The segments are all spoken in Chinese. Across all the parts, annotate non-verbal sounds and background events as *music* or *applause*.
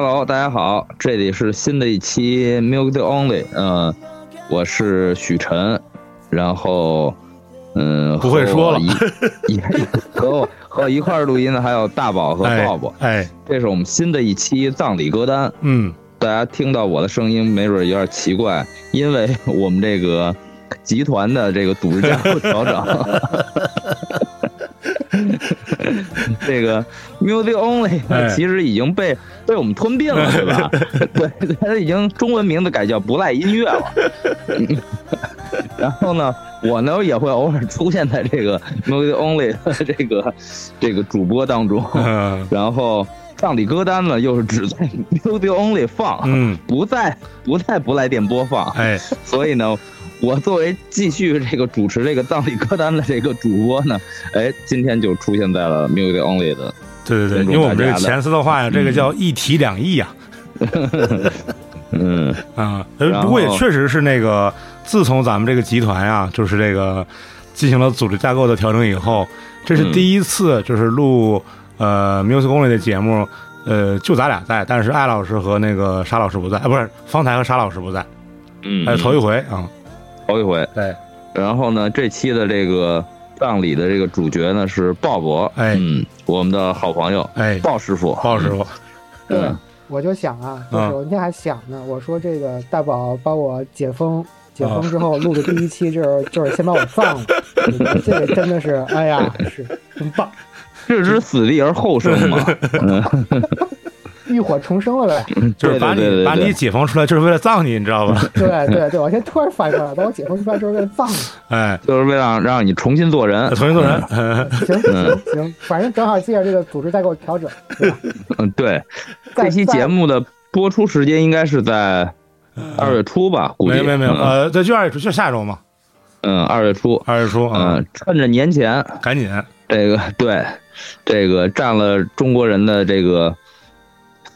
Hello，大家好，这里是新的一期 Music Only，嗯、我是许晨，然后嗯，不会说了。和我一 *laughs* 一和我和我一块儿录音的还有大宝和 Bob，，哎，这是我们新的一期葬礼歌单。嗯，大家听到我的声音，没准有点奇怪，因为我们这个集团的这个组织架构调整，*laughs* *laughs* 这个 Music Only 哎其实已经被被我们吞并了，对吧？*laughs* 对，它已经中文名字改叫不赖音乐了。然后呢，我呢也会偶尔出现在这个 Music Only 的这个这个主播当中。嗯然后葬礼歌单呢，又是只在 Music Only 放，嗯，不在不在不来电播放，哎，所以呢，我作为继续这个主持这个葬礼歌单的这个主播呢，哎，今天就出现在了 Music Only 的，对对对，因为我们这个前司的话呀，这个叫一体两翼呀，*laughs* 嗯。啊，不过也确实是那个，自从咱们这个集团呀，就是这个进行了组织架构的调整以后，这是嗯。第一次就是录呃 Music Only 的节目，呃，就咱俩在，但是艾老师和那个沙老师不在，啊，不是方才和沙老师不在，嗯，哎，头一回啊，头一回。对，然后呢，这期的这个葬礼的这个主角呢是鲍勃，哎。嗯，我们的好朋友哎，鲍师傅，鲍师傅，对嗯，我就想啊，嗯就是我那天还想呢，我说这个大宝把我解封，解封之后录的第一期就是 *laughs* 就是先把我葬了，这个真的是，哎呀，是真棒，置之死地而后生嘛，*laughs* *laughs* 嗯，浴火重生了呗。就是把你把你解放出来，就是为了葬你，你知道吧？*laughs* 对对对，我现在突然反应过来，把我解放出来就是为了葬你。哎，就是为了让让你重新做人，重新做人，嗯。行行行，反正正好借着这个组织再给我调整，对？嗯，对，这期节目的播出时间应该是在二月初吧，估计。没有没有没有，嗯。呃，对就二月初，就下周嘛，嗯，二月初，二月初啊嗯，，趁着年前，赶紧，这个对，这个占了中国人的这个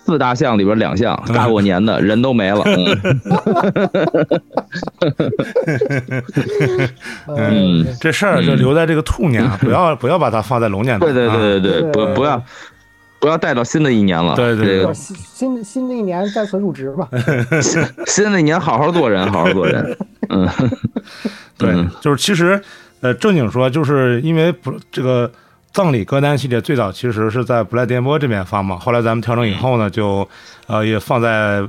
四大项里边两项，大过年的人都没了，嗯。*laughs* 嗯，*laughs* 这事儿就留在这个兔年啊，不要不要把它放在龙年，对对啊对对对，不不要不要带到新的一年了，对对新新新的一年再次入职吧，*laughs* 新新的一年好好做人，好好做人，嗯，对嗯，就是其实呃正经说，就是因为不这个葬礼歌单系列最早其实是在不赖电波这边放嘛，后来咱们调整以后呢，就呃也放在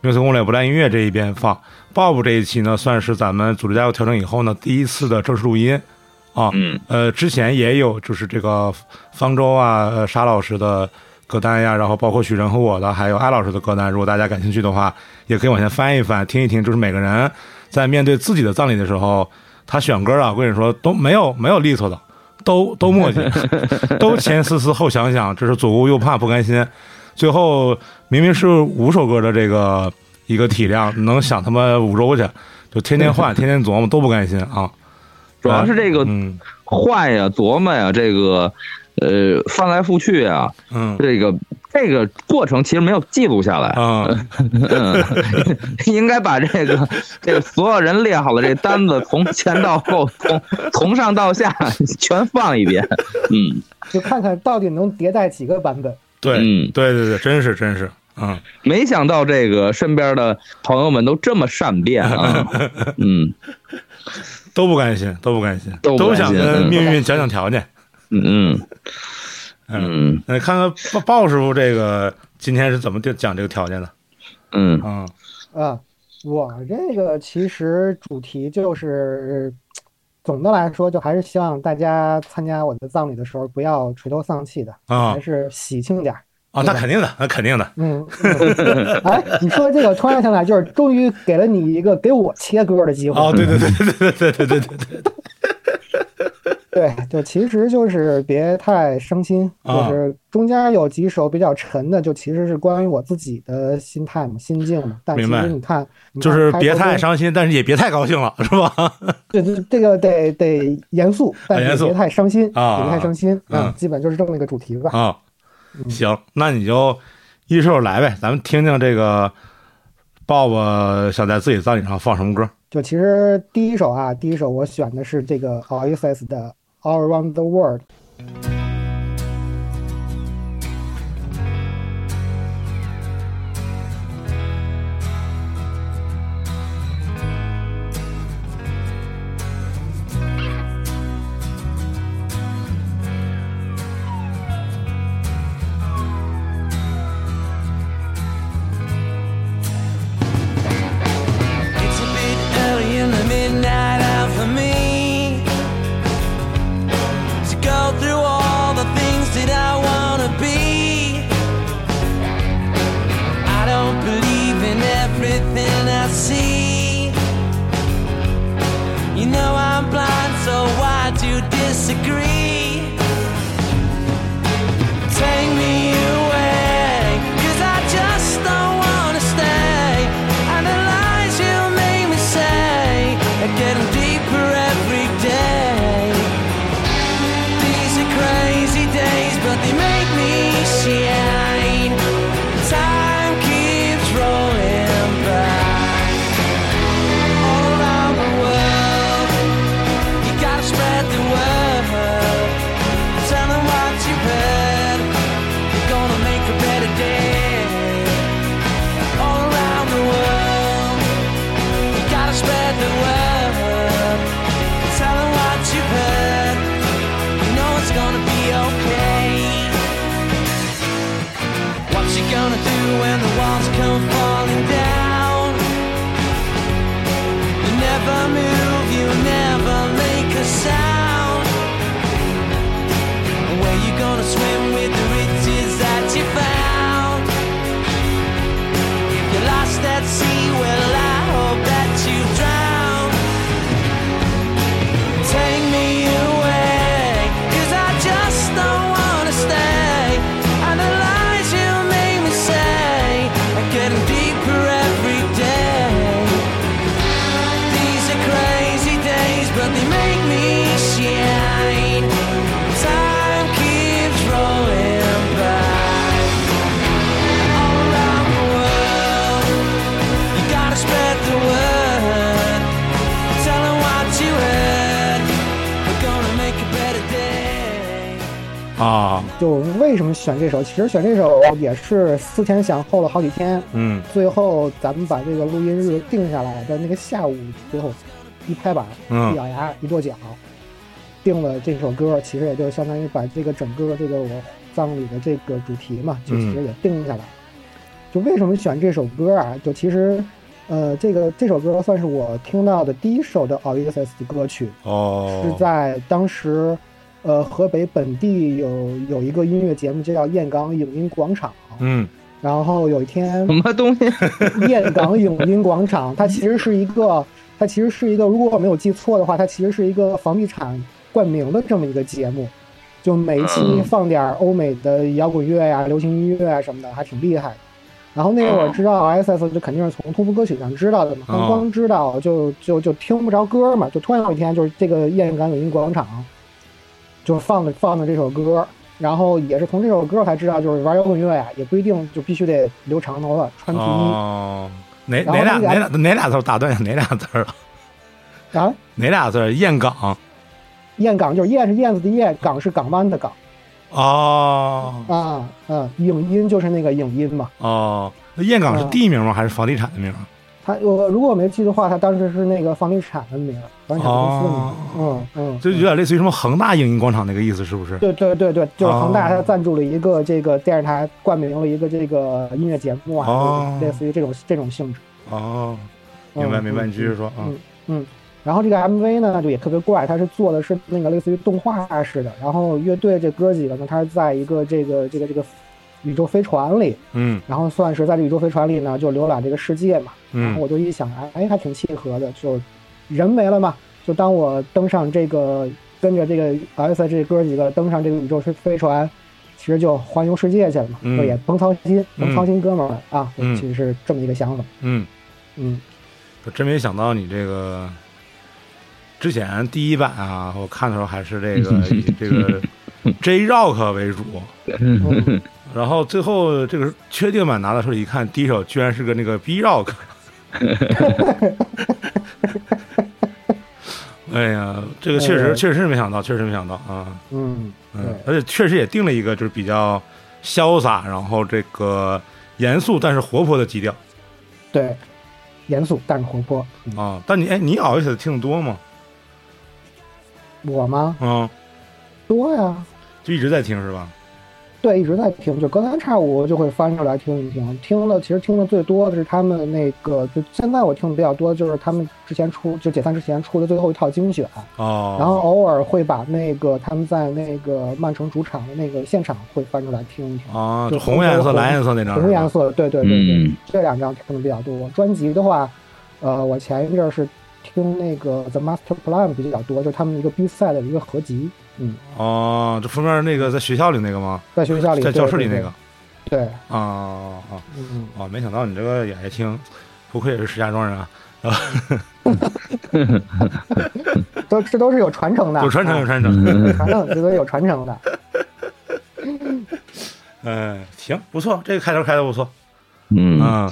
Music 攻略不赖音乐这一边放。Bob 这一期呢，算是咱们组织架构调整以后呢第一次的正式录音啊，嗯呃，之前也有就是这个方舟啊、呃沙老师的歌单呀，然后包括许晨和我的，还有艾老师的歌单。如果大家感兴趣的话，也可以往前翻一翻，听一听。就是每个人在面对自己的葬礼的时候，他选歌啊，我跟你说都没有没有利索的，都都磨叽，都前思思后想想，这是左顾右盼不甘心。最后明明是五首歌的这个一个体量，能想他妈五周去，就天天换，天天琢磨，都不甘心啊。主要是这个嗯换呀、琢磨呀，这个呃翻来覆去呀，嗯这个这个过程其实没有记录下来，啊。嗯，*laughs* 应该把这个这个所有人列好了这单子，从前到后，从从上到下全放一遍，*laughs* 嗯。就看看到底能迭代几个版本。对，嗯，对对对，真是真是，嗯，没想到这个身边的朋友们都这么善变啊，*laughs* 嗯。都不甘心，都不甘心，都甘心想跟嗯。命运讲讲条件。嗯嗯嗯，嗯。那看看鲍鲍师傅这个今天是怎么讲这个条件的嗯。啊？啊，我这个其实主题就是，总的来说，就还是希望大家参加我的葬礼的时候不要垂头丧气的，啊。还是喜庆点儿。啊，那肯定的，那肯定的，嗯，嗯。*laughs* 哎，你说这个，突然想起来，就是终于给了你一个给我切歌的机会。哦，对对对对对对对对对对，对，就其实就是别太伤心，啊就是中间有几首比较沉的，就其实是关于我自己的心态嘛、心境嘛。但其实你看，就是别太伤心，但是也别太高兴了，是吧？*laughs* 对对，这个得得严肃，但严肃是别太伤心，啊别太伤心。啊基本就是这么一个主题吧。啊，嗯行，那你就一首来呗，咱们听听这个鲍勃想在自己葬礼上放什么歌就其实第一首啊，第一首我选的是这个 Oasis 的 All Around the World。「就为什么选这首？其实选这首也是思前想后了好几天，嗯最后咱们把这个录音日定下来的那个下午，最后一拍板，嗯一咬牙，一跺脚，定了这首歌。其实也就相当于把这个整个这个我葬礼的这个主题嘛，就其实也定下来。就为什么选这首歌啊？就其实，呃，这个这首歌算是我听到的第一首的 Oasis 的歌曲，哦，是在当时，呃，河北本地有有一个音乐节目就叫燕港影音广场，嗯然后有一天什么东西？燕港影音广场，它其实是一个，它其实是一个，如果我没有记错的话，它其实是一个房地产冠名的这么一个节目，就每一期嗯放点欧美的摇滚乐呀、流行音乐啊什么的，还挺厉害的。然后那个我知道 S.S 就肯定是从通俗歌曲上知道的嘛，但哦光知道就就就听不着歌嘛，就突然有一天就是这个燕港影音广场就放的放的这首歌，然后也是从这首歌才知道，就是玩摇滚乐呀，也不一定就必须得留长头发、穿皮衣。哦，哪哪俩哪俩哪俩字打断一下？哪俩字儿啊？*laughs* 啊，哪俩字儿？燕港燕港就是燕是燕子的燕，港是港湾的港哦啊，嗯，影音就是那个影音嘛。哦，那燕港是嗯地名吗？还是房地产的名？它我如果我没记的话，他当时是那个房地产的名，房地产公司的名。哦嗯嗯，就有点类似于什么恒大影音广场那个意思，是不是？对对对对，就是恒大他赞助了一个这个电视台，冠名了一个这个音乐节目啊，哦类似于这种这种性质。哦，明白嗯明白，嗯你继续说啊。嗯嗯，然后这个 MV 呢，就也特别怪，它是做的是那个类似于动画式的。然后乐队这哥几个呢，他是在一个这个这个这个宇宙飞船里，嗯然后算是在这宇宙飞船里呢，就浏览这个世界嘛。然后嗯我就一想，哎哎，还挺契合的，就人没了嘛，就当我登上这个跟着这个 S 这哥几个登上这个宇宙飞飞船。其实就环游世界去了嘛，嗯就也甭操心，甭嗯操心，哥们儿们啊，嗯其实是这么一个想法。嗯，嗯，我真没想到你这个之前第一版啊，我看的时候还是这个 *laughs* 这个 J Rock 为主，嗯然后最后这个确定版拿到手里一看，第一首居然是个那个 B Rock。*laughs* 哎呀，这个确实呃确实是没想到，确实没想到啊，嗯，嗯，而且确实也定了一个就是比较潇洒，然后这个严肃但是活泼的基调对，严肃但是活泼。嗯啊。但你哎，你 Oasis 听的多吗？我吗？嗯，多呀，就一直在听是吧？对，一直在听，就隔三差五就会翻出来听一听。听了，其实听的最多的是他们那个，就现在我听的比较多的，就是他们之前出就解散之前出的最后一套精选，哦，然后偶尔会把那个他们在那个曼城主场的那个现场会翻出来听一听。啊，就就红颜色、蓝颜色那张，红颜色，对对对对，嗯这两张听的比较多。专辑的话，呃，我前一阵儿是听那个 The Master Plan 比较多，就是他们一个 B 赛的一个合集。嗯，哦，这封面那个在学校里那个吗？在学校里，在教室里那个。对。啊啊嗯嗯。哦，没想到你这个也爱听，不愧也是石家庄人啊。*laughs* 都这都是有传承的，有传承有传承，传承这都有传承的。嗯，行，不错，这个开头开的不错。嗯啊。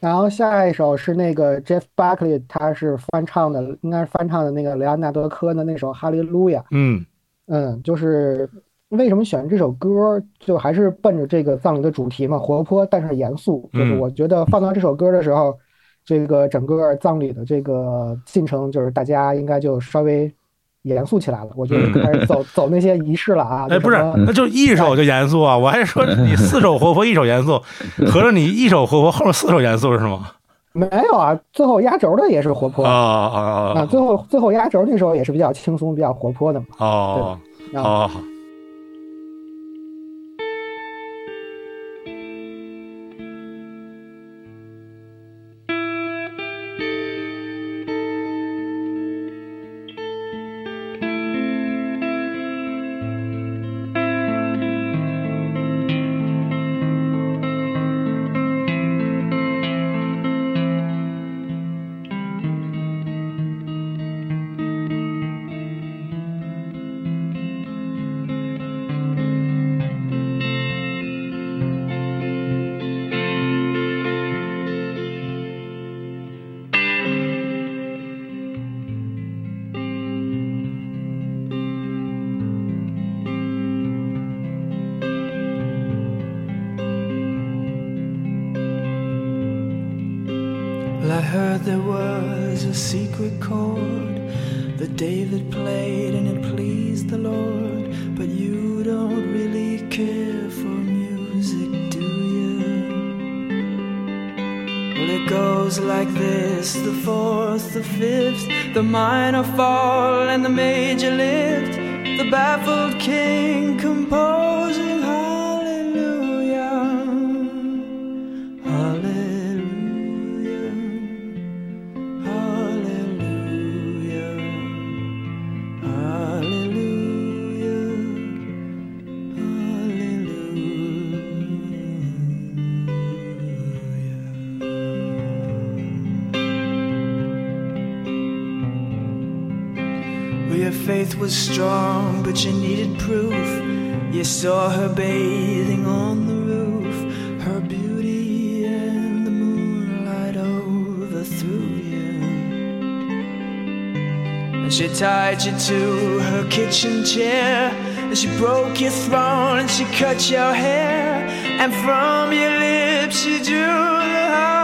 然后下一首是那个 Jeff Buckley，他是翻唱的，应该是翻唱的那个雷昂纳多科的那首《哈利路亚》。嗯嗯，就是为什么选这首歌，就还是奔着这个葬礼的主题嘛，活泼但是严肃。就是我觉得放到这首歌的时候，这个整个葬礼的这个进程，就是大家应该就稍微。严肃起来了，*laughs* 我就开始走走那些仪式了啊！哎，不是，那就一首就严肃啊！我还说你四手活泼，*laughs* 一手严肃，合着你一手活泼，后面四手严肃是吗？没有啊，最后压轴的也是活泼啊啊啊！最后最后压轴那时候也是比较轻松、比较活泼的嘛。哦，好。You to her kitchen chair, and she broke your throne, and she cut your hair, and from your lips she drew the hallelujah.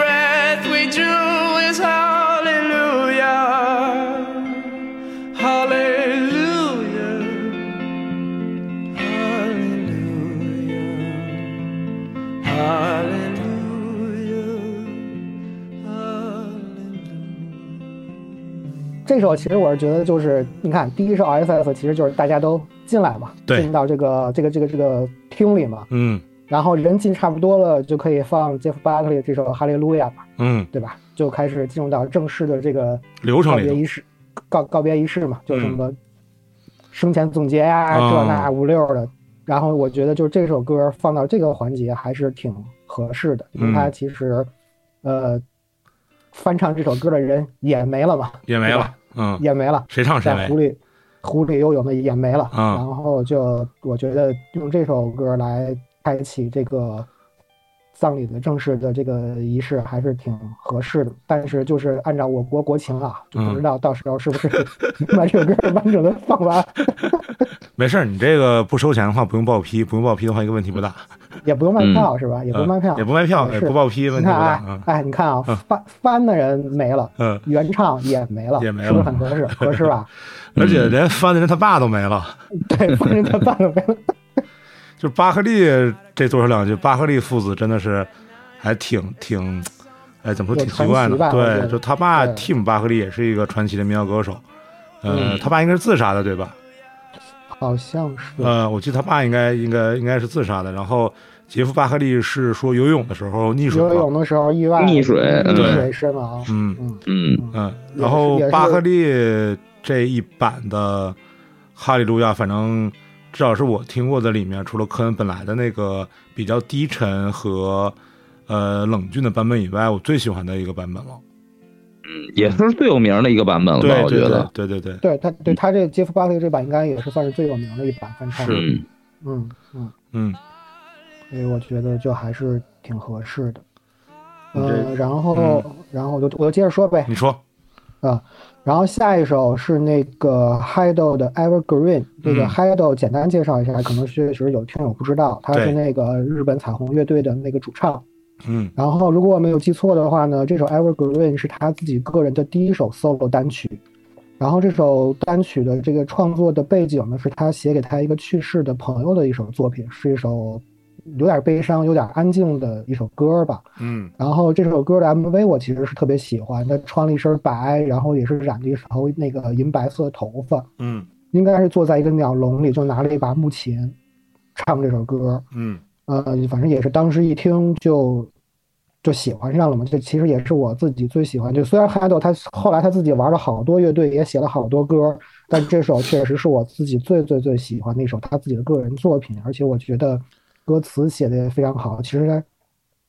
这首其实我是觉得就是你看第一首 SS 其实就是大家都进来嘛，对进到这个这个这个这个厅里嘛，嗯然后人进差不多了，就可以放 Jeff Buckley 这首《哈利路亚》嘛，嗯，对吧？就开始进入到正式的这个流程里告别仪式，告告别仪式嘛，就是什么生前总结呀、哦这那五六的。然后我觉得就是这首歌放到这个环节还是挺合适的，因为它嗯其实，呃，翻唱这首歌的人也没了嘛，也没了嗯，也没了，谁唱谁没，在湖里湖里游泳的也没了。嗯然后就我觉得用这首歌来开启这个葬礼的正式的这个仪式还是挺合适的。但是就是按照我国国情啊，就不嗯知道到时候是不是把这首歌完整的放完，*laughs* 没事儿，你这个不收钱的话不用报批，不用报批的话一个问题不大，也不用卖票是吧？也不用卖票，嗯也不卖票，也不报批，问题不大你看啊嗯，翻翻的人没了，嗯，原唱也没了，也没了是不是很合适？合适吧？而且连翻的人他爸都没了。对，翻人他爸都没了。就巴克利这多说两句，巴克利父子真的是还挺挺，哎，怎么说挺奇怪的？吧对，就他爸对 Tim 巴克利也是一个传奇的民谣歌手，呃，嗯他爸应该是自杀的，对吧？好像是，呃，我记得他爸应该应该应该是自杀的。然后杰夫巴克利是说游泳的时候溺水游泳，的时候意外溺水溺对水身亡。嗯嗯，嗯嗯，然后巴克利这一版的《哈利路亚》，反正至少是我听过的里面，除了科恩本来的那个比较低沉和呃冷峻的版本以外，我最喜欢的一个版本了。嗯，也是最有名的一个版本了吧？对对对我觉得，对对对，对他对他这个杰夫巴克利这版应该也是算是最有名的一版翻唱。是嗯嗯嗯，嗯所以我觉得就还是挺合适的。呃，然后嗯然后我就我就接着说呗你说，啊。然后下一首是那个 Hido 的 Evergreen，这个嗯 Hido 简单介绍一下，可能确实有听友不知道，他是那个日本彩虹乐队的那个主唱。嗯然后，如果我没有记错的话呢，这首《Evergreen》是他自己个人的第一首 solo 单曲。然后这首单曲的这个创作的背景呢，是他写给他一个去世的朋友的一首作品，是一首有点悲伤、有点安静的一首歌吧。嗯然后这首歌的 MV 我其实是特别喜欢，他穿了一身白，然后也是染了一头那个银白色的头发，嗯应该是坐在一个鸟笼里，就拿了一把木琴唱这首歌。嗯呃，反正也是当时一听就就喜欢上了嘛。这其实也是我自己最喜欢。就虽然 Hado 他后来他自己玩了好多乐队，也写了好多歌，但这首确实是我自己最最最喜欢的一首他自己的个人作品，而且我觉得歌词写的也非常好。其实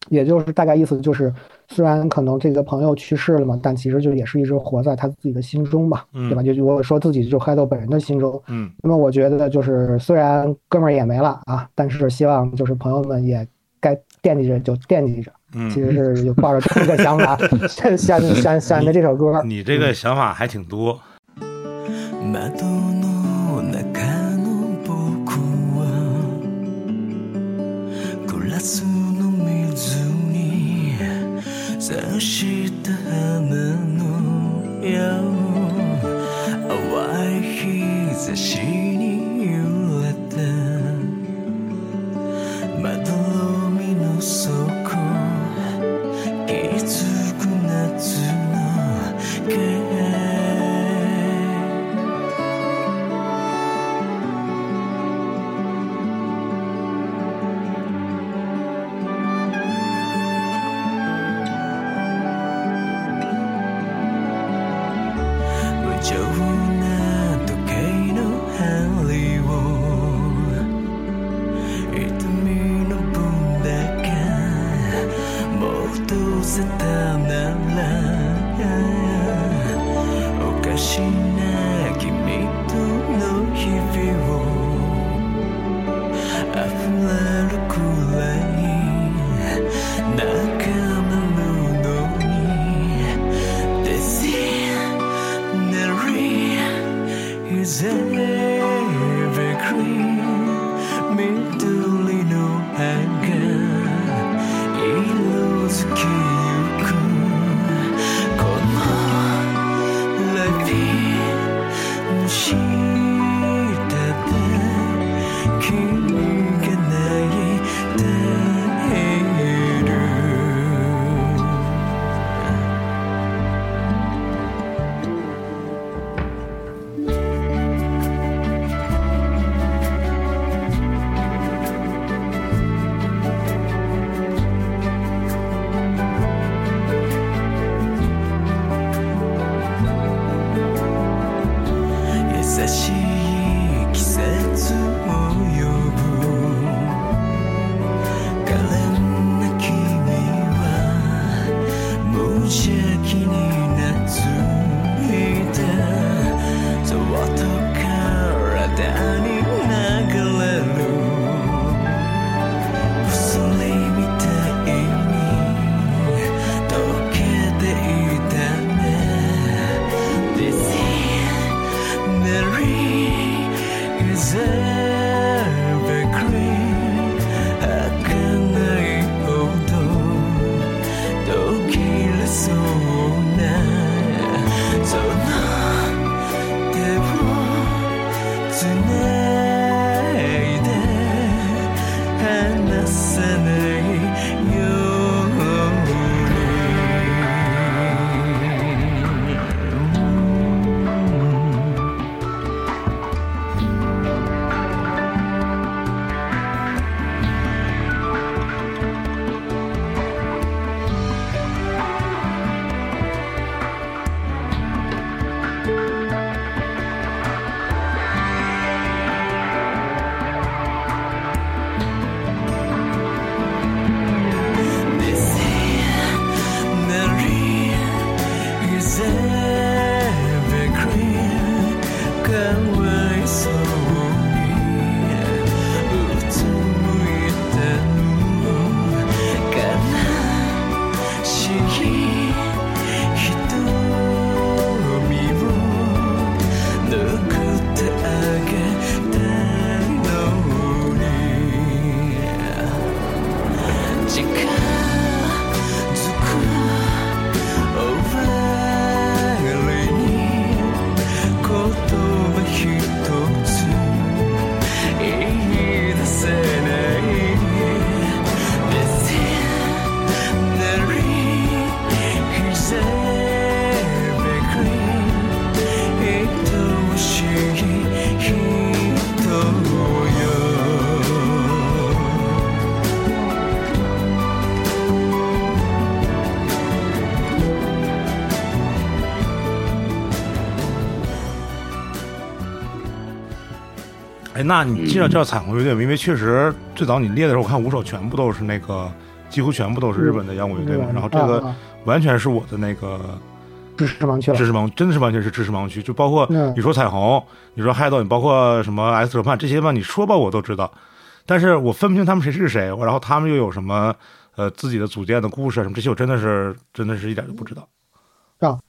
也就是大概意思就是，虽然可能这个朋友去世了嘛，但其实就也是一直活在他自己的心中嘛，嗯对吧？就我说自己就 Hado 本人的心中。嗯那么我觉得就是，虽然哥们儿也没了啊，但是希望就是朋友们也该惦记着就惦记着，嗯其实是就抱着这个想法选选选选的这首歌。你这个想法还挺多。窓した花の矢しな君との日々を溢れ 哎，那你介绍介绍彩虹乐队吧，因为确实最早你列的时候，我看五首全部都是那个，几乎全部都是日本的摇滚乐队嘛。然后这个完全是我的那个知识盲区了知。识盲，真的是完全是知识盲区。就包括嗯你说彩虹，你说 Hido，你包括什么 X 哲判这些吧，你说吧我都知道，但是我分不清他们谁是谁，然后他们又有什么呃自己的组建的故事啊什么这些，我真的是真的是一点都不知道。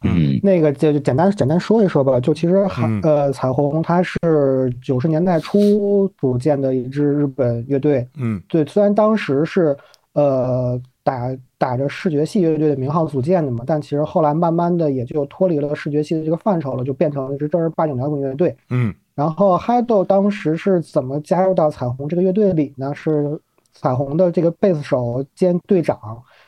嗯那个就就简单简单说一说吧，就其实呃彩虹它是九十年代初组建的一支日本乐队，嗯对，虽然当时是呃打打着视觉系乐队的名号组建的嘛，但其实后来慢慢的也就脱离了视觉系的这个范畴了，就变成了一支正儿八经摇滚乐队。嗯然后 Hido 当时是怎么加入到彩虹这个乐队里呢？是彩虹的这个贝斯手兼队长，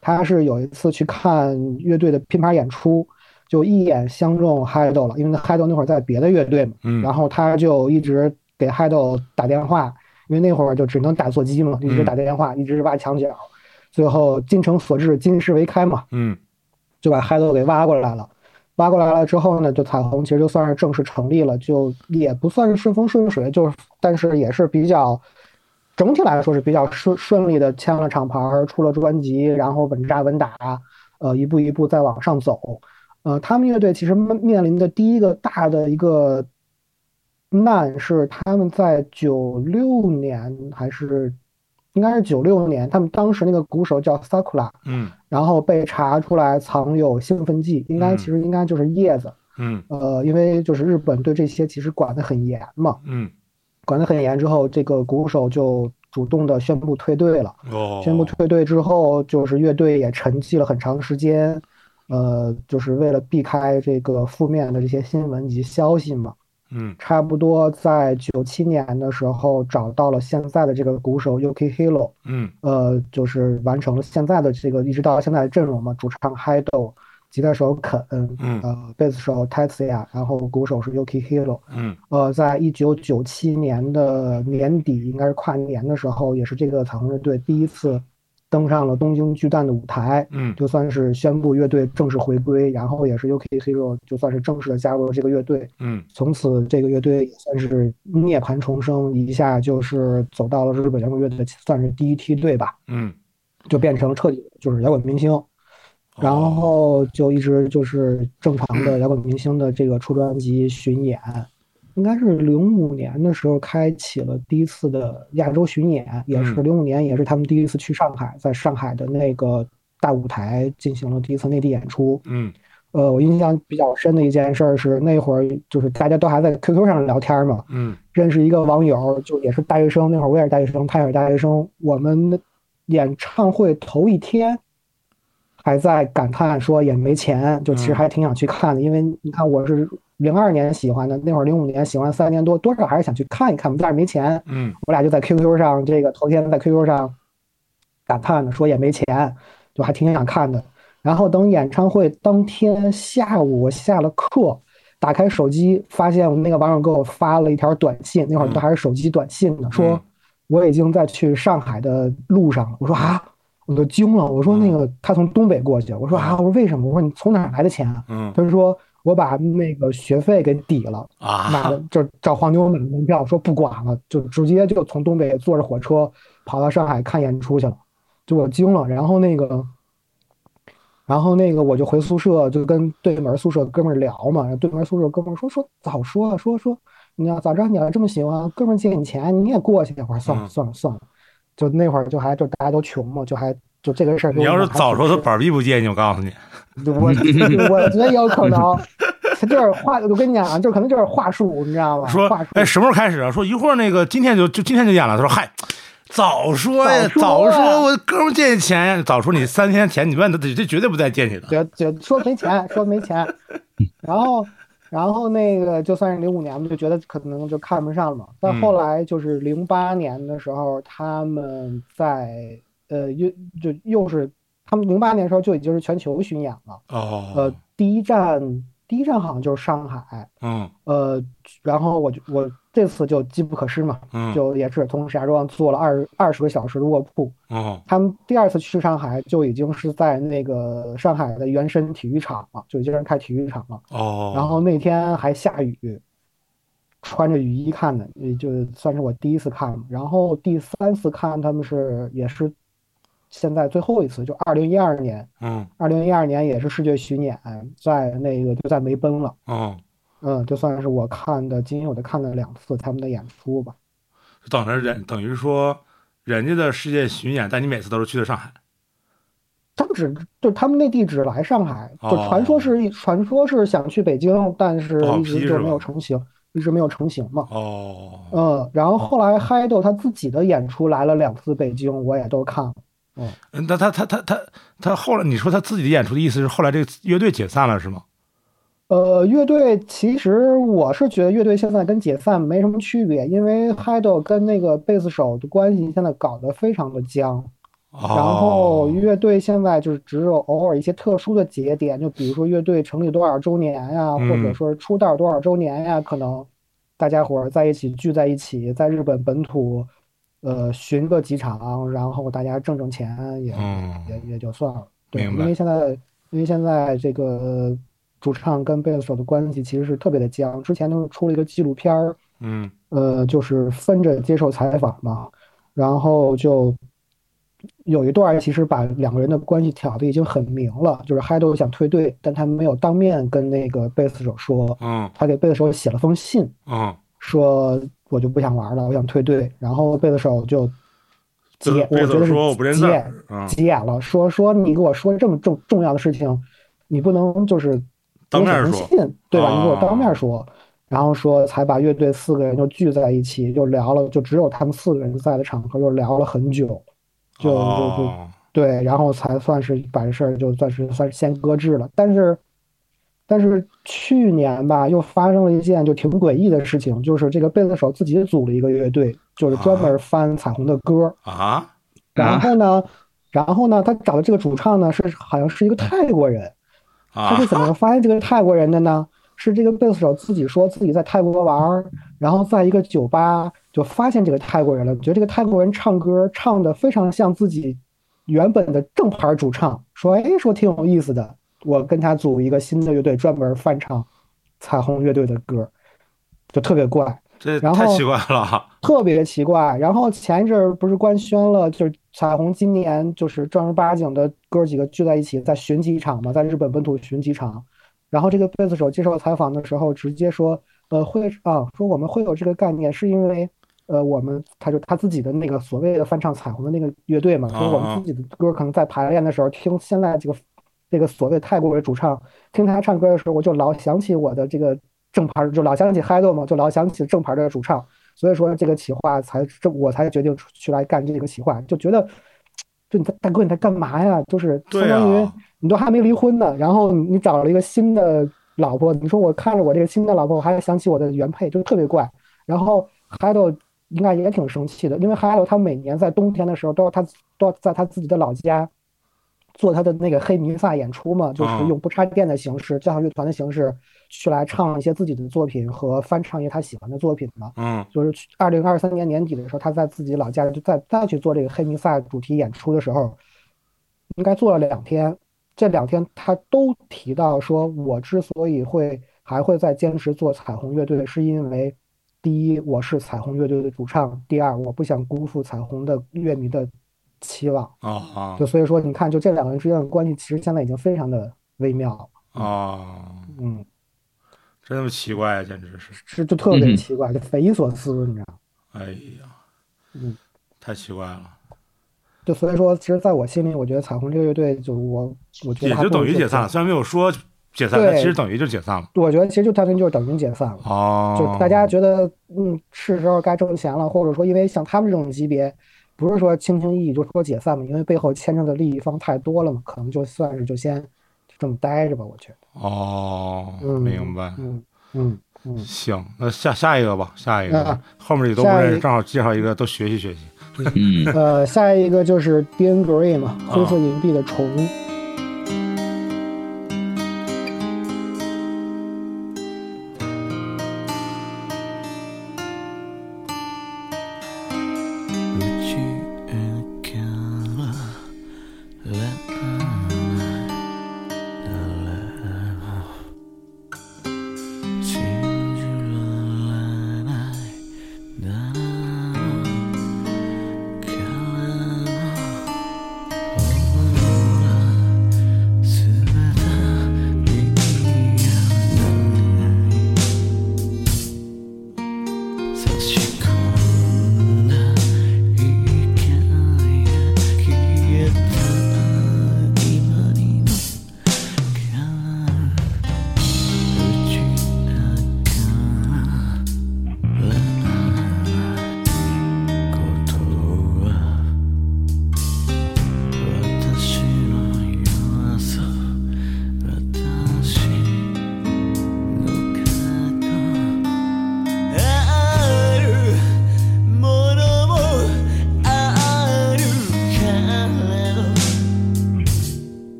他是有一次去看乐队的拼盘演出，就一眼相中 Hido 了，因为 Hido 那会儿在别的乐队嘛，嗯然后他就一直给 Hido 打电话，因为那会儿就只能打座机嘛，一直打电话，一直挖墙角，最后精诚所至，金石为开嘛，嗯就把 Hido 给挖过来了。挖过来了之后呢，就彩虹其实就算是正式成立了，就也不算是顺风顺水，就是但是也是比较整体来说是比较顺顺利的签了厂牌，出了专辑，然后稳扎稳打，呃，一步一步再往上走。呃，他们乐队其实面面临的第一个大的一个难是他们在九六年还是应该是九六年，他们当时那个鼓手叫 Sakura，嗯然后被查出来藏有兴奋剂，应该嗯其实应该就是叶子。嗯呃，因为就是日本对这些其实管得很严嘛，嗯管得很严之后，这个鼓手就主动的宣布退队了。哦，宣布退队之后，就是乐队也沉寂了很长时间，呃，就是为了避开这个负面的这些新闻以及消息嘛。嗯差不多在九七年的时候找到了现在的这个鼓手 Yuki Hiro，嗯呃，就是完成了现在的这个一直到现在的阵容嘛，主唱 Hido，吉他手肯，嗯呃，贝斯手 Tetsuya，然后鼓手是 Yuki Hiro。嗯呃，在一九九七年的年底，应该是跨年的时候，也是这个彩虹乐队第一次登上了东京巨蛋的舞台，嗯就算是宣布乐队正式回归，然后也是 Yuki Hiro 就算是正式的加入了这个乐队。嗯从此，这个乐队也算是涅槃重生，一下就是走到了日本摇滚乐队的算是第一梯队吧，嗯就变成彻底就是摇滚明星。然后就一直就是正常的摇滚明星的这个出专辑巡演，应该是零五年的时候开启了第一次的亚洲巡演，也是嗯零五年，也是他们第一次去上海，在上海的那个大舞台进行了第一次内地演出。嗯呃，我印象比较深的一件事儿是那会儿就是大家都还在 QQ 上聊天嘛，嗯认识一个网友，就也是大学生，那会儿我也是大学生，他也是大学生。我们演唱会头一天还在感叹说也没钱，就其实还挺想去看的，因为你看我是零二年喜欢的，那会儿零五年喜欢三年多，多少还是想去看一看，但是没钱。嗯我俩就在 QQ 上，这个头天在 QQ 上感叹的说也没钱，就还挺想看的。然后等演唱会当天下午，我下了课，打开手机，发现我那个网友给我发了一条短信，那会儿都还是手机短信呢，说我已经在去上海的路上了。我说啊，我都惊了。我说那个他从东北过去，我说啊，我说为什么？我说你从哪儿来的钱啊？嗯他说我把那个学费给抵了。买啊了就找黄牛买的门票，说不管了，就直接就从东北坐着火车跑到上海看演出去了，就我惊了。然后那个，然后那个我就回宿舍，就跟对门宿舍哥们儿聊嘛。对门宿舍哥们儿说说早说啊，说说你要早知道你要这么喜欢，哥们儿借你钱你也过去。我说算了嗯算了算了，就那会儿就还就大家都穷嘛，就还就这个事儿。你要是早说，他板儿逼不借你，我告诉你，*laughs* 我我觉得有可能，他就是话，我跟你讲啊，就可能就是话术，你知道吗？说哎什么时候开始啊？说一会儿那个今天就就今天就演了。他说嗨。早说呀！早早说，我哥们儿借你钱呀！早说你三天前你问他，这这绝对不再借你的。绝绝说没钱，说没钱，然后然后那个就算是零五年嘛，就觉得可能就看不上了。嘛。但嗯。后来就是零八年的时候，他们在呃又就又是他们零八年的时候就已经是全球巡演了，哦，呃，第一站第一站好像就是上海，嗯。呃，然后我就我这次就机不可失嘛，嗯就也是从石家庄坐了二二十个小时的卧铺。哦他们第二次去上海就已经是在那个上海的原生体育场了，就已经是开体育场了。哦，然后那天还下雨，穿着雨衣看的，也就算是我第一次看。然后第三次看他们是也是现在最后一次，就二零一二年，嗯二零一二年也是世界巡演，在那个就在梅奔了。哦，嗯，就算是我看的仅有的看了两次他们的演出吧。等着人等于说人家的世界巡演，但你每次都是去的上海。他们只就他们那地址来上海，就哦传说是传说是想去北京，但是一直就没有成型，一直没有成型嘛。哦，嗯，然后后来嗨豆他自己的演出来了两次北京，我也都看了。嗯那他他他他他后来你说他自己的演出的意思是后来这个乐队解散了是吗？呃，乐队其实我是觉得乐队现在跟解散没什么区别，因为嗨豆跟那个贝斯手的关系现在搞得非常的僵。哦，然后乐队现在就是只有偶尔一些特殊的节点，就比如说乐队成立多少周年呀，嗯或者说是出道多少周年呀，可能大家伙儿在一起聚在一起，在日本本土，呃，巡个几场，然后大家挣挣钱也、嗯也也就算了。对，因为现在因为现在这个主唱跟贝斯手的关系其实是特别的僵，之前都是出了一个纪录片儿，嗯。呃，就是分着接受采访嘛，然后就有一段其实把两个人的关系挑的已经很明了，就是嗨豆想退队，但他没有当面跟那个贝斯手说，嗯。他给贝斯手写了封信，嗯，说我就不想玩了，我想退队，然后贝斯手就急眼，我觉得是急眼急眼了，说说你给我说这么重重要的事情，你不能就是当面说信，对吧？你给我当哦面说，然后说才把乐队四个人就聚在一起，就聊了，就只有他们四个人在的场合，又聊了很久，就就就哦对，然后才算是把这事儿就算是算是先搁置了。但是，但是去年吧，又发生了一件就挺诡异的事情，就是这个贝斯手自己组了一个乐队，就是专门翻彩虹的歌。啊然后呢，然后呢，他找的这个主唱呢是好像是一个泰国人。他是怎么发现这个泰国人的呢？是这个贝斯手自己说自己在泰国玩，然后在一个酒吧就发现这个泰国人了，觉得这个泰国人唱歌唱的非常像自己原本的正牌主唱，说哎说挺有意思的，我跟他组一个新的乐队，专门翻唱彩虹乐队的歌，就特别怪。这然后太奇怪了。特别奇怪。然后前一阵儿不是官宣了，就是彩虹今年就是正儿八经的哥几个聚在一起在巡几场嘛，在日本本土巡几场。然后这个贝斯手接受采访的时候直接说，呃，会啊，说我们会有这个概念，是因为呃，我们他就他自己的那个所谓的翻唱彩虹的那个乐队嘛，说我们自己的歌可能在排练的时候听现在这个这个所谓泰国为主唱听他唱歌的时候，我就老想起我的这个正牌，就老想起 d o 嘛，就老想起正牌的主唱。所以说这个企划才这我才决定去来干这个企划，就觉得，就你在大哥你在干嘛呀？就是相当于啊你都还没离婚呢，然后你找了一个新的老婆，你说我看着我这个新的老婆，我还想起我的原配，就特别怪。然后 d o 应该也挺生气的，因为 d o 他每年在冬天的时候都要他都要在他自己的老家做他的那个黑弥撒演出嘛，就是啊用不插电的形式，交响乐团的形式去来唱一些自己的作品和翻唱一些他喜欢的作品嘛。嗯就是二零二三年年底的时候，他在自己老家就再再去做这个黑弥撒主题演出的时候，应该做了两天。这两天他都提到说，我之所以会还会再坚持做彩虹乐队，是因为第一，我是彩虹乐队的主唱；第二，我不想辜负彩虹的乐迷的期望。啊啊就所以说，你看，就这两个人之间的关系，其实现在已经非常的微妙了。啊！嗯，真他妈奇怪啊，简直是！是就特别奇怪，就匪夷所思，你知道吗？哎呀，嗯，太奇怪了，就所以说，其实在我心里，我觉得彩虹这个乐队，就我我觉得也就等于解散了。虽然没有说解散，对但其实等于就解散了。我觉得其实就单纯就是等于解散了。哦，就大家觉得，嗯，是时候该挣钱了，或者说，因为像他们这种级别，不是说轻轻易易就说解散嘛，因为背后牵扯的利益方太多了嘛，可能就算是就先就这么待着吧，我觉得。哦，嗯，明白。嗯嗯嗯，行，那下下一个吧，下一个啊，后面也都不认识，正好介绍一个，都学习学习。嗯，*laughs* 呃，下一个就是 Dean Gray 嘛，啊灰色银币的虫。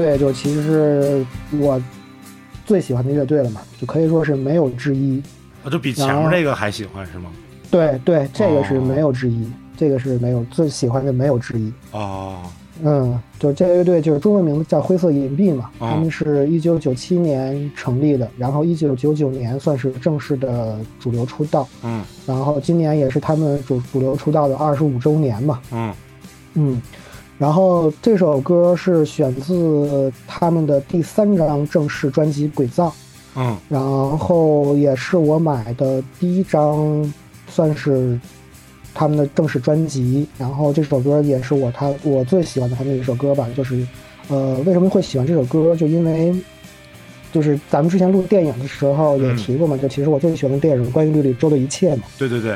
队就其实是我最喜欢的乐队了嘛，就可以说是没有之一。啊，就比前面那个还喜欢是吗？对对，这个是哦没有之一，这个是没有最喜欢的没有之一。哦，嗯，就这个乐队就是中文名字叫灰色隐蔽嘛，哦他们是一九九七年成立的，然后一九九九年算是正式的主流出道，嗯然后今年也是他们主主流出道的二十五周年嘛，嗯嗯，然后这首歌是选自他们的第三张正式专辑《鬼藏》，嗯。然后也是我买的第一张，算是他们的正式专辑。然后这首歌也是我他我最喜欢的他们的一首歌吧，就是呃为什么会喜欢这首歌，就因为就是咱们之前录电影的时候也嗯提过嘛，就其实我最喜欢的电影关于绿绿洲的一切嘛，对对对，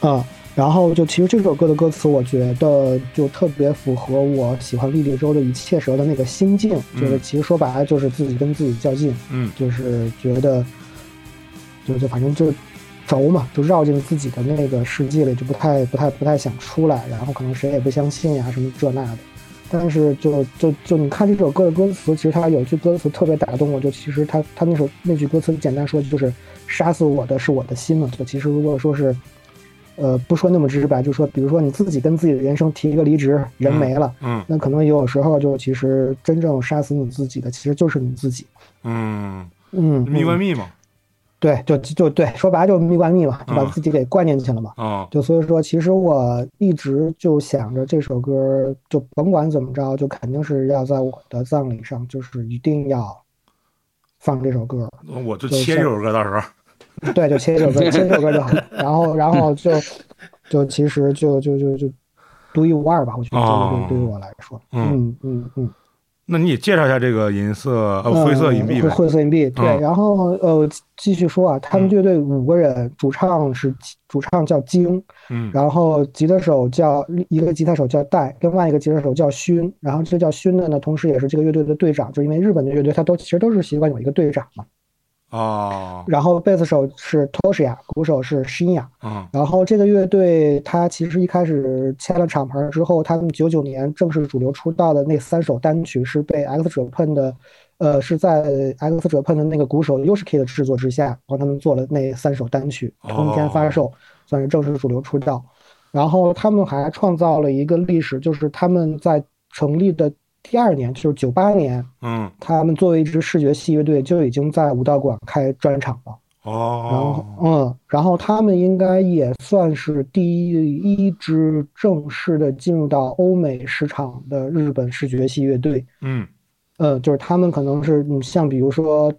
啊、然后就其实这首歌的歌词，我觉得就特别符合我喜欢莉莉周的一切时候的那个心境，就是嗯其实说白了就是自己跟自己较劲，嗯就是觉得，就就反正就轴嘛，就绕进自己的那个世界里，就不太不太不太想出来，然后可能谁也不相信呀、什么这那的。但是就就就你看这首歌的歌词，其实它有句歌词特别打动我，就其实它它那首那句歌词简单说就是杀死我的是我的心嘛。就其实如果说是，呃，不说那么直白，就说比如说你自己跟自己的人生提一个离职，人没了，嗯那可能有时候就其实真正杀死你自己的，其实就是你自己。嗯，嗯，蜜罐嗯蜜嘛，对，就就对，说白了就是蜜罐蜜嘛，就把嗯自己给灌进去了嘛。哦就所以说，其实我一直就想着这首歌，就甭管怎么着，就肯定是要在我的葬礼上，就是一定要放这首歌。我就就是切这首歌，到时候，对，就切这首歌，切这首歌就好。然后，然后就就其实就就就就独一无二吧，我觉得哦对对于我来说，嗯嗯嗯嗯。那你也介绍一下这个银色呃灰色隐蔽呃呗？灰色银币，对。嗯然后呃，继续说啊，他们乐队五个人，主唱是主唱叫京，嗯然后吉他手叫一个吉他手叫戴，另外一个吉他手叫勋，然后这叫勋的呢，同时也是这个乐队的队长，就因为日本的乐队他都其实都是习惯有一个队长嘛。哦然后贝斯手是 Toshiya，鼓手是 Shinya。嗯然后这个乐队它其实一开始签了厂牌之后，他们九九年正式主流出道的那三首单曲是被 X Japan 的，呃，是在 X Japan 的那个鼓手 Yoshiki 的制作之下，帮他们做了那三首单曲，同天发售，算是正式主流出道。然后他们还创造了一个历史，就是他们在成立的第二年，就是九八年，嗯他们作为一支视觉系乐队就已经在武道馆开专场了。哦然后哦，嗯，然后他们应该也算是第一支正式的进入到欧美市场的日本视觉系乐队。嗯呃，就是他们可能是你像比如说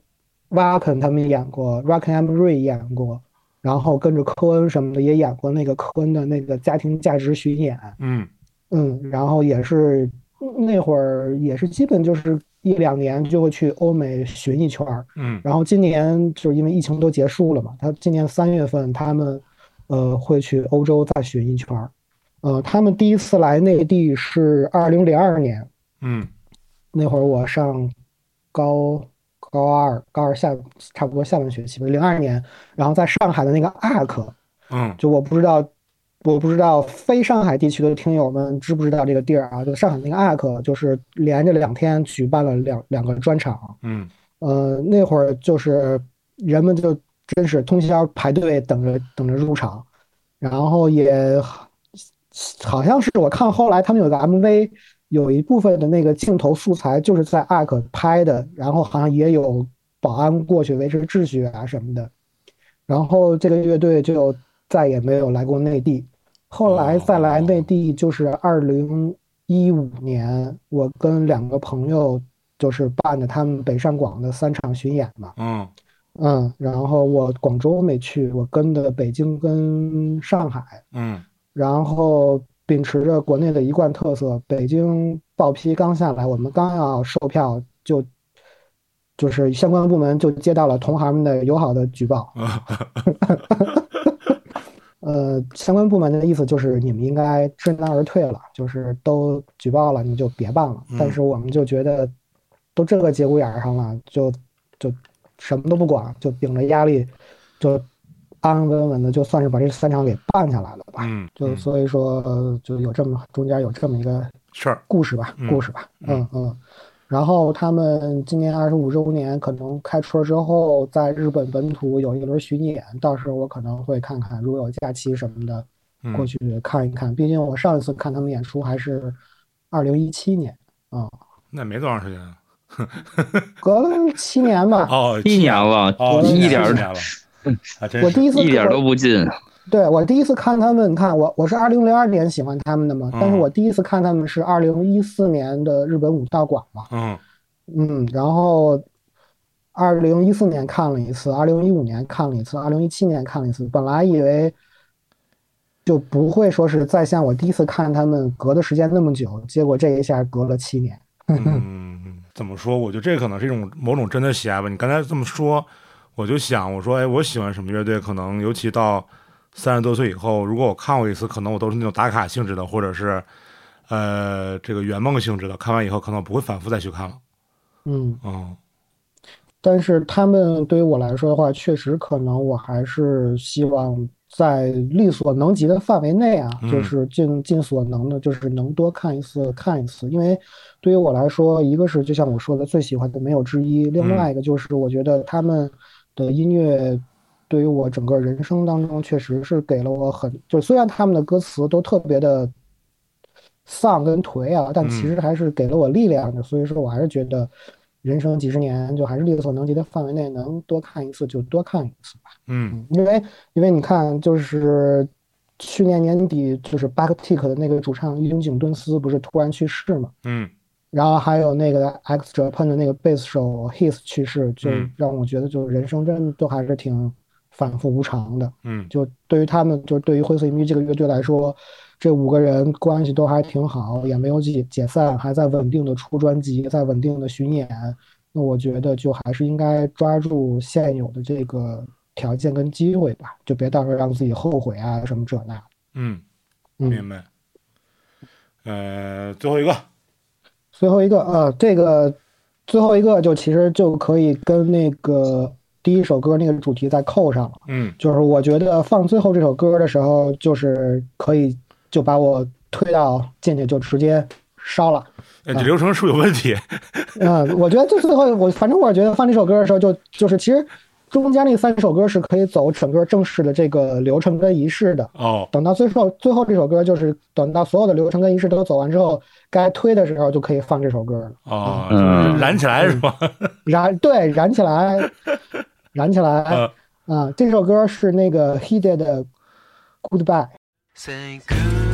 Wacken 他们演过，Rock and Ray 演过，然后跟着科恩什么的也演过那个科恩的那个家庭价值巡演。嗯嗯，然后也是那会儿也是基本就是一两年就会去欧美巡一圈儿。嗯。然后今年就是因为疫情都结束了嘛，他今年三月份他们呃会去欧洲再巡一圈儿，呃，他们第一次来内地是二零零二年，嗯。那会儿我上高高二，高二下差不多下半学期吧，零二年，然后在上海的那个 ARK，嗯。就我不知道，我不知道非上海地区的听友们知不知道这个地儿啊？就上海那个 ARK，就是连着两天举办了两两个专场，嗯。呃，那会儿就是人们就真是通宵排队等着等着入场，然后也好像是我看后来他们有个 MV，有一部分的那个镜头素材就是在 ARK 拍的，然后好像也有保安过去维持秩序啊什么的，然后这个乐队就再也没有来过内地，后来再来内地就是二零一五年，我跟两个朋友就是办的他们北上广的三场巡演嘛，嗯嗯，然后我广州没去，我跟的北京跟上海，嗯然后秉持着国内的一贯特色，北京报批刚下来，我们刚要售票就。就是相关部门就接到了同行们的友好的举报，*laughs* 呃，相关部门的意思就是你们应该知难而退了，就是都举报了，你就别办了。但是我们就觉得，都这个节骨眼儿上了，就就什么都不管，就顶着压力，就安安稳稳的，就算是把这三场给办下来了吧。嗯，就所以说，呃，就有这么中间有这么一个事儿，故事吧，嗯故事吧，嗯嗯。然后他们今年二十五周年，可能开春之后在日本本土有一轮巡演，到时候我可能会看看，如果有假期什么的，嗯过去看一看。毕竟我上一次看他们演出还是二零一七年啊、那没多长时间啊。*laughs* 隔了七年吧。哦，一年了，哦，一点儿我第一次一点都不近。对我第一次看他们，你看我我是二零零二年喜欢他们的嘛，但是嗯我第一次看他们是二零一四年的日本武道馆嘛，嗯嗯，然后二零一四年看了一次，二零一五年看了一次，二零一七年看了一次。本来以为就不会说是再像我第一次看他们隔的时间那么久，结果这一下隔了七年。*laughs* 嗯，怎么说？我觉得这可能是一种某种真的喜爱吧。你刚才这么说，我就想，我说，哎，我喜欢什么乐队？可能尤其到三十多岁以后，如果我看过一次，可能我都是那种打卡性质的，或者是呃这个圆梦性质的。看完以后，可能不会反复再去看了。嗯，嗯但是他们对于我来说的话，确实可能我还是希望在力所能及的范围内啊，嗯就是尽尽所能的，就是能多看一次看一次。因为对于我来说，一个是就像我说的最喜欢的没有之一，另外一个就是我觉得他们的音乐对于我整个人生当中确实是给了我很，就虽然他们的歌词都特别的丧跟颓啊，但其实还是给了我力量的。所以说我还是觉得。人生几十年，就还是力所能及的范围内，能多看一次就多看一次吧。嗯因为因为你看，就是去年年底，就是 Backtick 的那个主唱樱井敦司不是突然去世嘛，嗯然后还有那个 X Japan 的那个贝斯手 His 去世，就嗯让我觉得，就人生真的都还是挺反复无常的。嗯就对于他们，就对于灰色音乐这个乐队来说，这五个人关系都还挺好，也没有解解散，还在稳定的出专辑，在稳定的巡演。那我觉得就还是应该抓住现有的这个条件跟机会吧，就别到时候让自己后悔啊什么这那。嗯，嗯，明白。呃，最后一个，最后一个呃，这个最后一个就其实就可以跟那个第一首歌那个主题再扣上了。嗯就是我觉得放最后这首歌的时候，就是可以就把我推到进去就直接烧了。哎，这流程是不是有问题？*laughs* 嗯，我觉得就最后我反正我觉得放这首歌的时候就就是其实中间那三首歌是可以走整个正式的这个流程跟仪式的。哦，等到最后最后这首歌就是等到所有的流程跟仪式都走完之后，该推的时候就可以放这首歌了。哦，嗯燃起来是吧？*laughs* 燃对燃起来，燃起来呃啊！这首歌是那个 He 的 Goodbye。Say goodbye,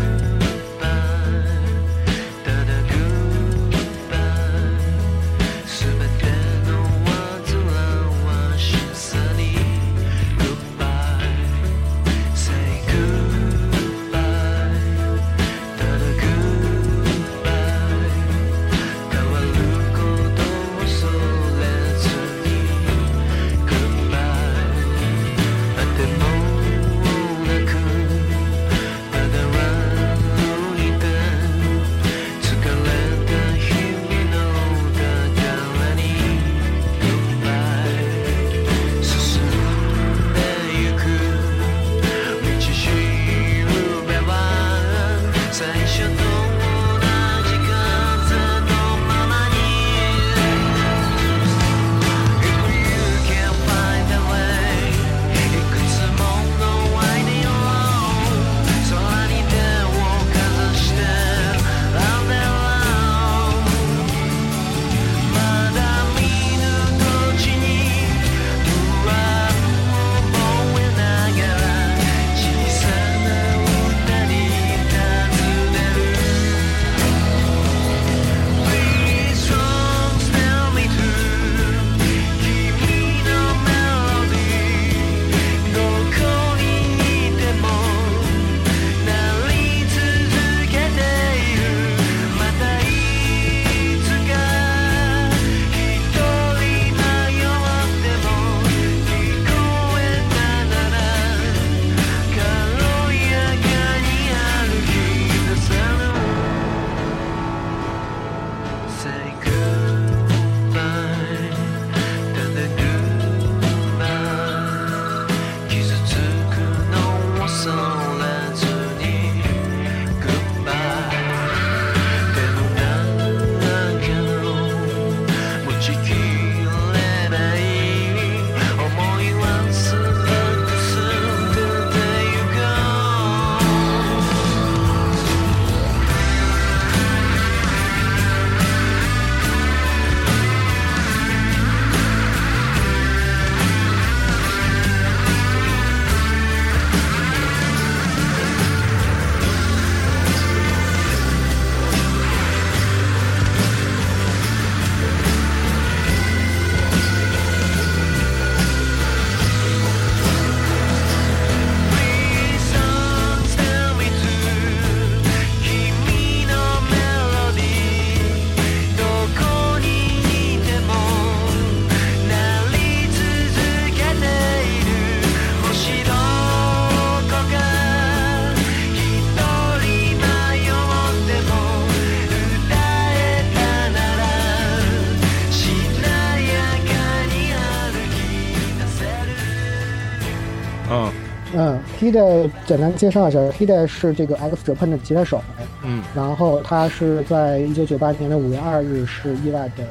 Hide 简单介绍一下，Hide 是这个 X Japan 的吉他手，嗯。然后他是在一九九八年的五月二日是意外的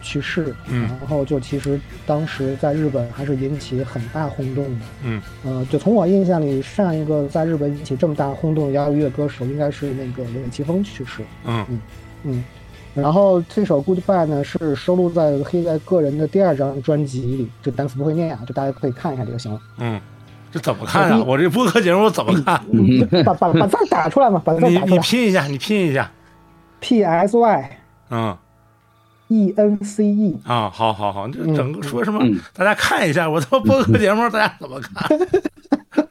去世，嗯。然后就其实当时在日本还是引起很大轰动的，嗯。呃，就从我印象里，上一个在日本引起这么大轰动的摇滚乐歌手应该是那个尾崎峰去世，嗯。嗯。嗯，然后这首 Goodbye 呢是收录在黑在个人的第二张专辑里，这单词不会念啊，就大家可以看一下这个行了。嗯，这怎么看啊？我这播客节目我怎么看？*laughs* 把把把字儿打出来嘛，把字儿你你打出来。拼一下，你拼一下。P S Y 嗯 E N C E，啊，好好好，这嗯整个说什么嗯？大家看一下，我他妈播客节目，大家怎么看？*laughs*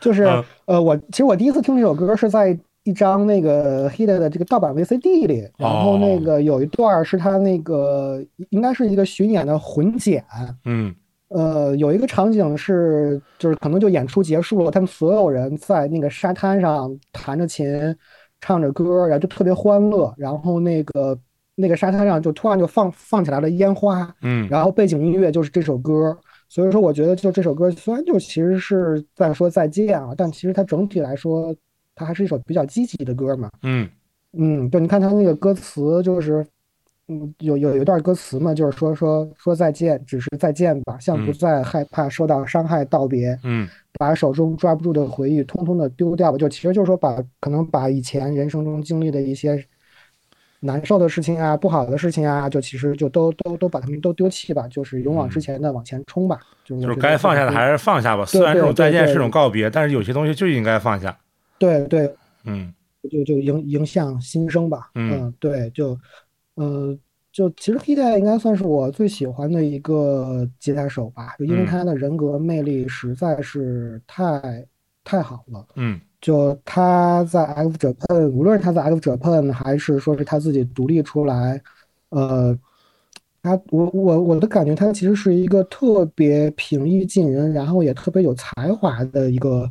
就是、嗯呃，我其实我第一次听这首歌是在一张那个 Hit 的这个盗版 VCD 里，然后那个有一段是他那个应该是一个巡演的混剪，嗯呃，有一个场景是，就是可能就演出结束了，他们所有人在那个沙滩上弹着琴，唱着歌，然后就特别欢乐。然后那个那个沙滩上就突然就放放起来了烟花，嗯然后背景音乐就是这首歌。所以说，我觉得就这首歌虽然就其实是在说再见啊，但其实它整体来说，它还是一首比较积极的歌嘛。嗯嗯，就你看它那个歌词，就是，嗯，有有有一段歌词嘛，就是说说说再见，只是再见吧，像不嗯再害怕受到伤害道别，嗯把手中抓不住的回忆通通的丢掉吧。就其实就是说把可能把以前人生中经历的一些难受的事情啊、不好的事情啊，就其实就都都都把他们都丢弃吧，就是勇往直前的往前冲吧。就是该放下的还是放下吧。虽然这种再见是种告别，但是有些东西就应该放下。对对，嗯就就迎迎向新生吧。嗯对，就呃，就其实 Hide 应该算是我最喜欢的一个吉他手吧，就因为嗯他的人格魅力实在是太太好了。嗯就他在 F Japan，无论是他在 F Japan 还是说是他自己独立出来，呃，他我我我的感觉，他其实是一个特别平易近人，然后也特别有才华的一个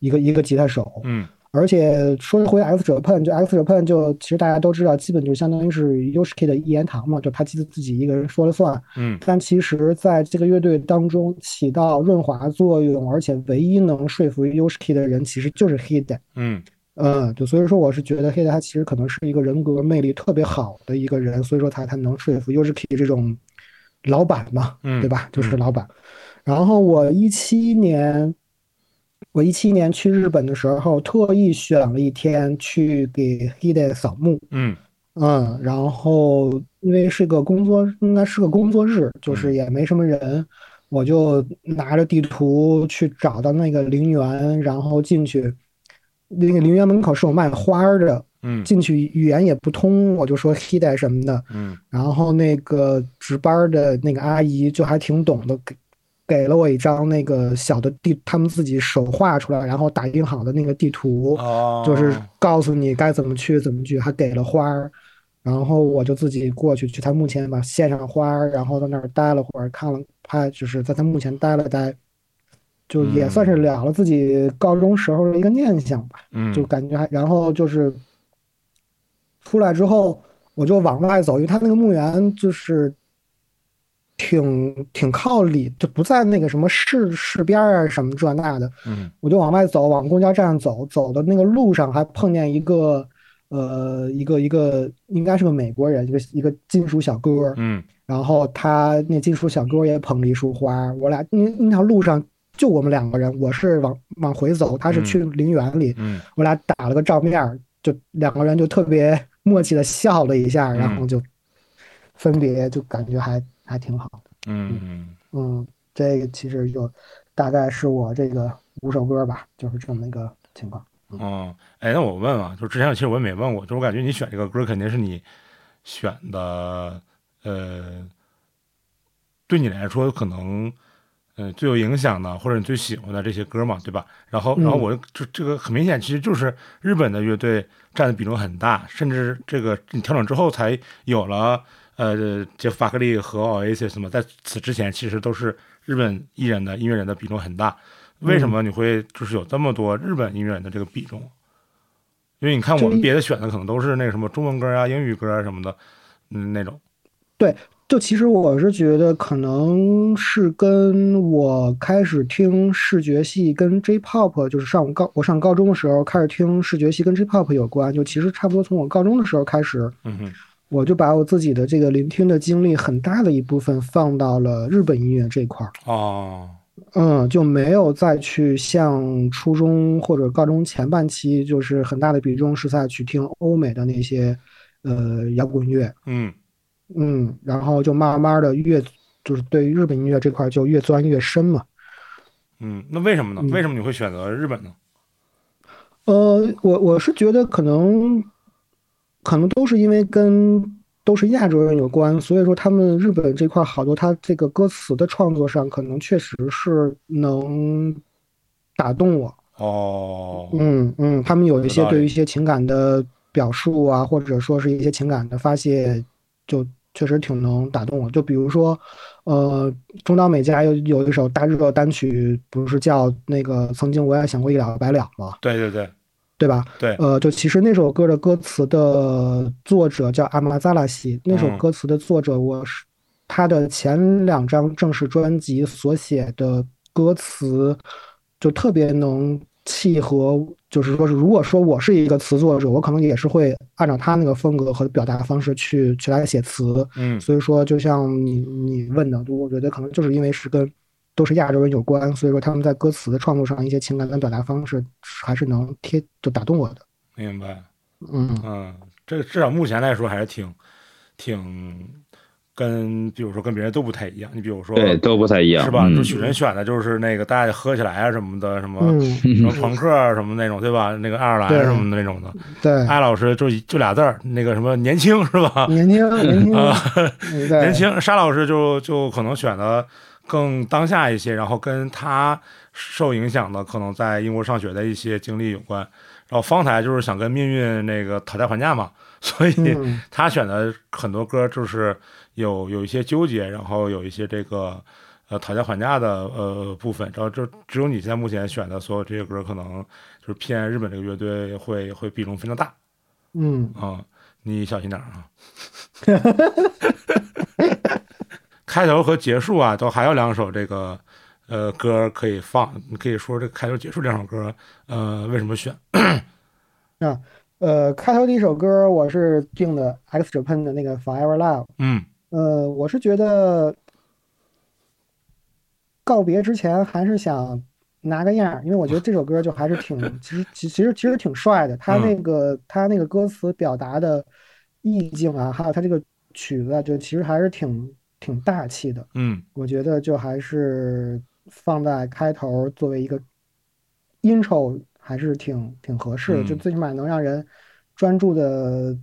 一个一个吉他手。嗯而且说回 X Japan，就 X Japan 就其实大家都知道，基本就相当于是 Yoshiki 的一言堂嘛，就他自自己一个人说了算。嗯但其实在这个乐队当中起到润滑作用，而且唯一能说服 Yoshiki 的人其实就是 Hide。嗯嗯，就所以说我是觉得 Hide 他其实可能是一个人格魅力特别好的一个人，所以说他他能说服 Yoshiki 这种老板嘛，嗯对吧？就是老板。然后我一七年，我一七年去日本的时候，特意选了一天去给 Hide 扫墓。嗯嗯，然后因为是个工作，应该是个工作日，就是也没什么人，我就拿着地图去找到那个陵园，然后进去。那个陵园门口是有卖花儿的，嗯进去语言也不通，我就说 hide 什么的，嗯然后那个值班的那个阿姨就还挺懂的，给给了我一张那个小的地，他们自己手画出来，然后打印好的那个地图，哦，就是告诉你该怎么去怎么去，还给了花儿，然后我就自己过去去他墓前吧，献上花儿，然后在那儿待了会儿，看了拍，就是在他墓前待了待，就也算是了了自己高中时候的一个念想吧，嗯。就感觉还，然后就是出来之后，我就往外走，因为他那个墓园就是挺挺靠里，就不在那个什么市市边儿啊什么这那的，嗯。我就往外走，往公交站走，走的那个路上还碰见一个，呃，一个一个应该是个美国人，一个一个金属小哥，嗯。然后他那金属小哥也捧了一束花，我俩那那条路上就我们两个人，我是往往回走，他是去陵园里，嗯。我俩打了个照面儿，就两个人就特别 *laughs* 默契的笑了一下，然后就分别，就感觉还还挺好的。嗯嗯嗯，这个其实就大概是我这个五首歌吧，就是这么一个情况。哦，哎，那我问啊，就之前其实我也没问过，就是我感觉你选这个歌肯定是你选的，呃，对你来说可能，嗯，最有影响的或者你最喜欢的这些歌嘛，对吧？然后，然后嗯我就这个很明显，其实就是日本的乐队占的比重很大，甚至这个你调整之后才有了，呃，就法·克利和 Oasis 嘛，在此之前其实都是日本艺人的音乐人的比重很大。为什么你会就是有这么多日本音乐人的这个比重？因为你看我们别的选的可能都是那什么中文歌啊、英语歌啊什么的，嗯，那种。对就其实我是觉得，可能是跟我开始听视觉系跟 J-pop，就是上我高我上高中的时候开始听视觉系跟 J-pop 有关。就其实差不多从我高中的时候开始，嗯哼，我就把我自己的这个聆听的经历很大的一部分放到了日本音乐这块儿。哦，嗯，就没有再去像初中或者高中前半期，就是很大的比重是在去听欧美的那些呃摇滚乐。嗯嗯，然后就慢慢的越就是对于日本音乐这块就越钻越深嘛。嗯，那为什么呢？嗯为什么你会选择日本呢？呃，我我是觉得可能可能都是因为跟都是亚洲人有关，所以说他们日本这块好多他这个歌词的创作上，可能确实是能打动我。哦，嗯嗯，他们有一些对于一些情感的表述啊，或者说是一些情感的发泄，就确实挺能打动我。就比如说，呃，中岛美嘉有有一首大热单曲，不是叫那个“曾经我也想过一了百了”吗？对对对对吧？对，呃，就其实那首歌的歌词的作者叫阿玛扎拉西，那首嗯歌词的作者我是他的前两张正式专辑所写的歌词，就特别能契合，就是说是如果说我是一个词作者，我可能也是会按照他那个风格和表达方式去去来写词。嗯所以说，就像你你问的，我觉得可能就是因为是跟都是亚洲人有关，所以说他们在歌词的创作上一些情感的表达方式还是能贴就打动我的。明白。嗯嗯，这至少目前来说还是挺挺跟，比如说跟别人都不太一样。你比如说，对，都不太一样，是吧？嗯就许晨选的就是那个大家喝起来啊什么的，什么、嗯，什么朋 *laughs* 克啊什么那种，对吧？那个爱尔兰什么的那种的。对，艾老师就就俩字儿，那个什么年轻是吧？年轻年轻，*laughs* 年轻。沙老师就就可能选的更当下一些，然后跟他受影响的可能在英国上学的一些经历有关。然后方才就是想跟命运那个讨价还价嘛，*laughs* 所以嗯他选的很多歌就是有有一些纠结，然后有一些这个呃讨价还价的呃部分。然后就只有你现在目前选的所有这些歌，可能就是偏日本这个乐队会会比重非常大嗯啊、你小心点儿啊。*laughs* 开头和结束啊，都还有两首这个呃歌可以放，你可以说这开头结束两首歌，呃，为什么选？那 *clears throat* 呃，开头第一首歌我是定的 X Japan 的那个 Forever Love。嗯呃，我是觉得告别之前还是想拿个样儿，因为我觉得这首歌就还是挺，*laughs* 其实其其实其实挺帅的。他嗯那个他那个歌词表达的意境啊，还有他这个曲子啊，就其实还是挺挺大气的。嗯。我觉得就还是放在开头作为一个 intro 还是挺挺合适的，就嗯。最起码能让人专注的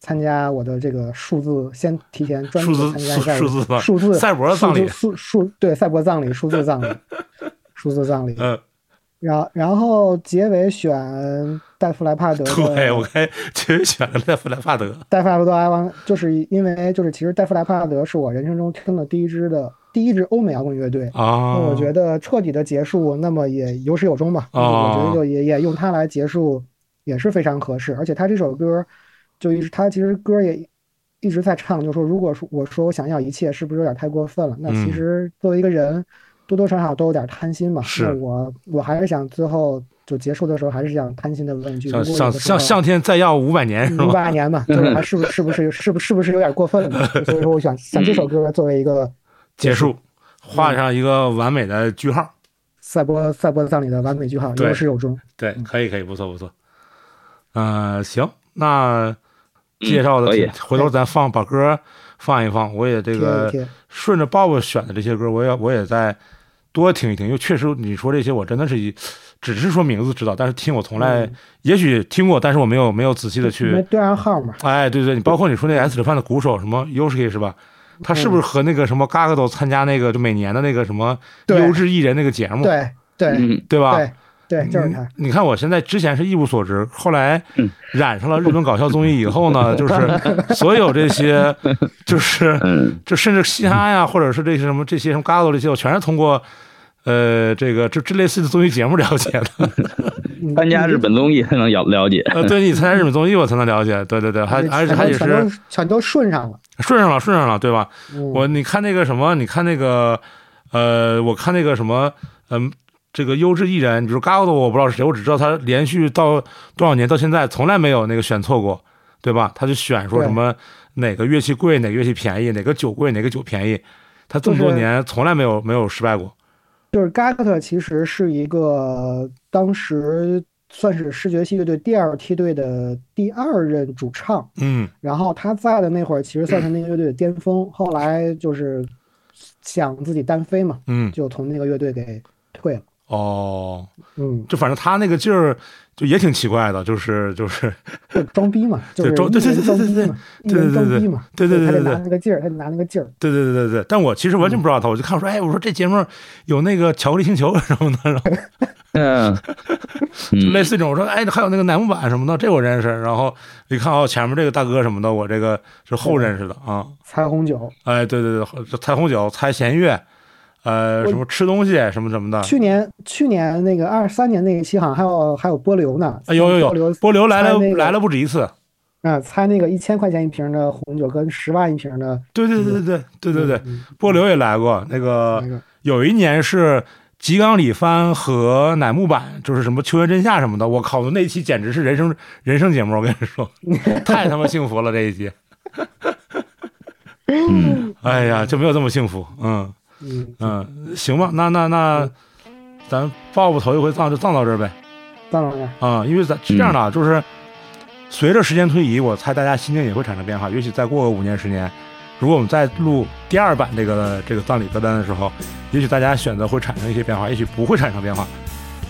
参加我的这个数字，先提前专注的参加一下数字数字赛博葬礼数字数数对赛博葬礼数字葬礼 *laughs* 数字葬礼，呃，然然后结尾选戴夫莱帕德对我还其实选了戴夫莱帕德，戴夫莱帕德埃王，就是因为就是其实戴夫莱帕德是我人生中听的第一支的第一支欧美摇滚乐队。啊，那我觉得彻底的结束，那么也有始有终吧。啊我觉得就也也用它来结束也是非常合适。而且他这首歌，就一直他其实歌也一直在唱，就说如果说我说我想要一切，是不是有点太过分了？那嗯其实作为一个人，多多少少都有点贪心嘛。是我我还是想最后就结束的时候，还是想贪心的问一句：向向向向天再要五百年五？百年嘛，就是还是不是 *laughs* 是不是是不是是不是有点过分了？*laughs* 所以说我想想这首歌作为一个结束，画上一个完美的句号。赛博赛博葬礼的完美句号，有始有终。对，可以可以，不错不错。嗯，行，那介绍的可以，回头咱放把歌放一放，我也这个顺着 Bob 选的这些歌，我也我也再多听一听，因为确实你说这些我真的是一只是说名字知道，但是听我从来、嗯也许听过，但是我没有没有仔细的去，对上号嘛？哎，对对，你包括你说那 S 指范的鼓手什么 Yoshi 是吧？他是不是和那个什么嘎嘎都参加那个就每年的那个什么优质艺人那个节目，对对嗯，对吧？对对，就是他。你看我现在之前是一无所知，后来嗯染上了日本搞笑综艺以后呢，*laughs* 就是所有这些，就是嗯，就甚至嘻哈呀，或者是这些什么这些什么嘎嘎这些，我全是通过呃这个这这类似的综艺节目了解的。嗯 *laughs* 参加日本综艺才能了了解。呃，对你参加日本综艺我才能了解，对对对，还嗯而且还也是全都顺上了。顺上了，顺上了，对吧？嗯我你看那个什么，你看那个，呃，我看那个什么，嗯、这个优质艺人，比如 g a g 我不知道是谁，我只知道他连续到多少年到现在从来没有那个选错过，对吧？他就选说什么哪个乐器贵，哪个乐器便宜，哪个酒贵，哪个酒便宜，他这么多年从来没有没有失败过。就是 Gagt 其实是一个当时算是视觉系乐队第二梯队的第二任主唱，嗯然后他在的那会儿其实算是那个乐队的巅峰，后来就是想自己单飞嘛，嗯，就从那个乐队给退了。哦，嗯，就反正他那个劲儿就也挺奇怪的，就是 *laughs* 就是装逼嘛，*laughs* 就是装对对对对对艺人装对对对对对对他得对对拿那个劲儿，他得拿那个劲儿。对对对对对，但我其实完全不知道他，我就看我说，哎，我说这节目有那个巧克力星球什么的，然后嗯就嗯类似这种，我说哎，还有那个乃木坂什么的，这我认识。然后一看哦，前面这个大哥什么的，我这个是后认识的啊。彩虹酒，哎，对对对，彩虹酒、猜弦乐，呃，什么吃东西什么什么的。去年去年那个二三年那一期好像还有还有波流呢，啊，有有有波流，来了那个来了不止一次。啊，猜那个一千块钱一瓶的红酒跟十万一瓶的，对对对对对对对对，嗯，波流也来过。那个那个有一年是吉冈里帆和乃木坂，就是什么秋叶真夏什么的。我靠，那一期简直是人生人生节目，我跟你说，*laughs* 太他妈幸福了这一集。嗯，*laughs* 哎呀，就没有这么幸福。嗯嗯嗯，行吧，那那那，咱报报头一回葬就葬到这儿呗。葬到这儿，啊、因为咱是这样的啊，就是随着时间推移，我猜大家心境也会产生变化。也许再过个五年十年，如果我们再录第二版这个这个葬礼歌单的时候，也许大家选择会产生一些变化，也许不会产生变化。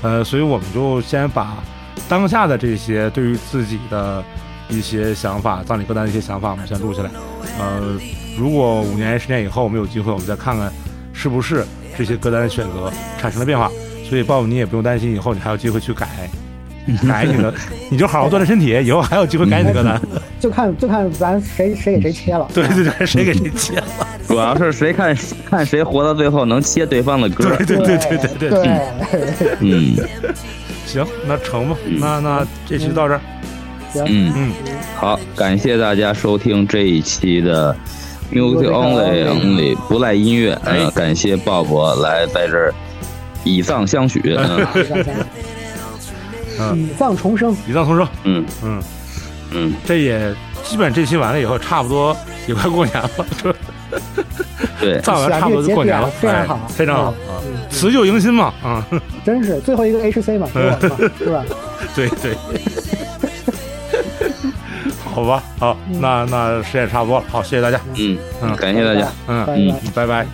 呃，所以我们就先把当下的这些对于自己的一些想法，葬礼歌单的一些想法，我们先录下来。呃，如果五年十年以后我们有机会，我们再看看是不是这些歌单的选择产生了变化。所以，鲍勃，你也不用担心，以后你还有机会去改。*laughs* 改你的，你就好好锻炼身体，以后还有机会改你的歌单。*laughs* 就看就看咱谁谁给谁切了，对对对，谁给谁切了？*laughs* 主要是谁看看谁活到最后能切对方的歌。对对对对对对，对，嗯行，那成吧，那那这期到这儿，行，嗯，嗯，好，感谢大家收听这一期的 Music Only Only 不赖音乐。感谢鲍勃来在这儿以葬相许。嗯嗯，*laughs* 以葬重生，以葬重生，嗯。嗯，嗯，这也基本这期完了以后，差不多也快过年了，就 *laughs* 对，葬完差不多就过年了，非常好。哎非常好。嗯。啊，辞旧迎新嘛，啊，真是最后一个 HC 嘛，我嘛，*laughs* 是吧？对对。好吧，好，那那时间差不多了，好，谢谢大家，嗯嗯。感谢大家。嗯拜。嗯拜。拜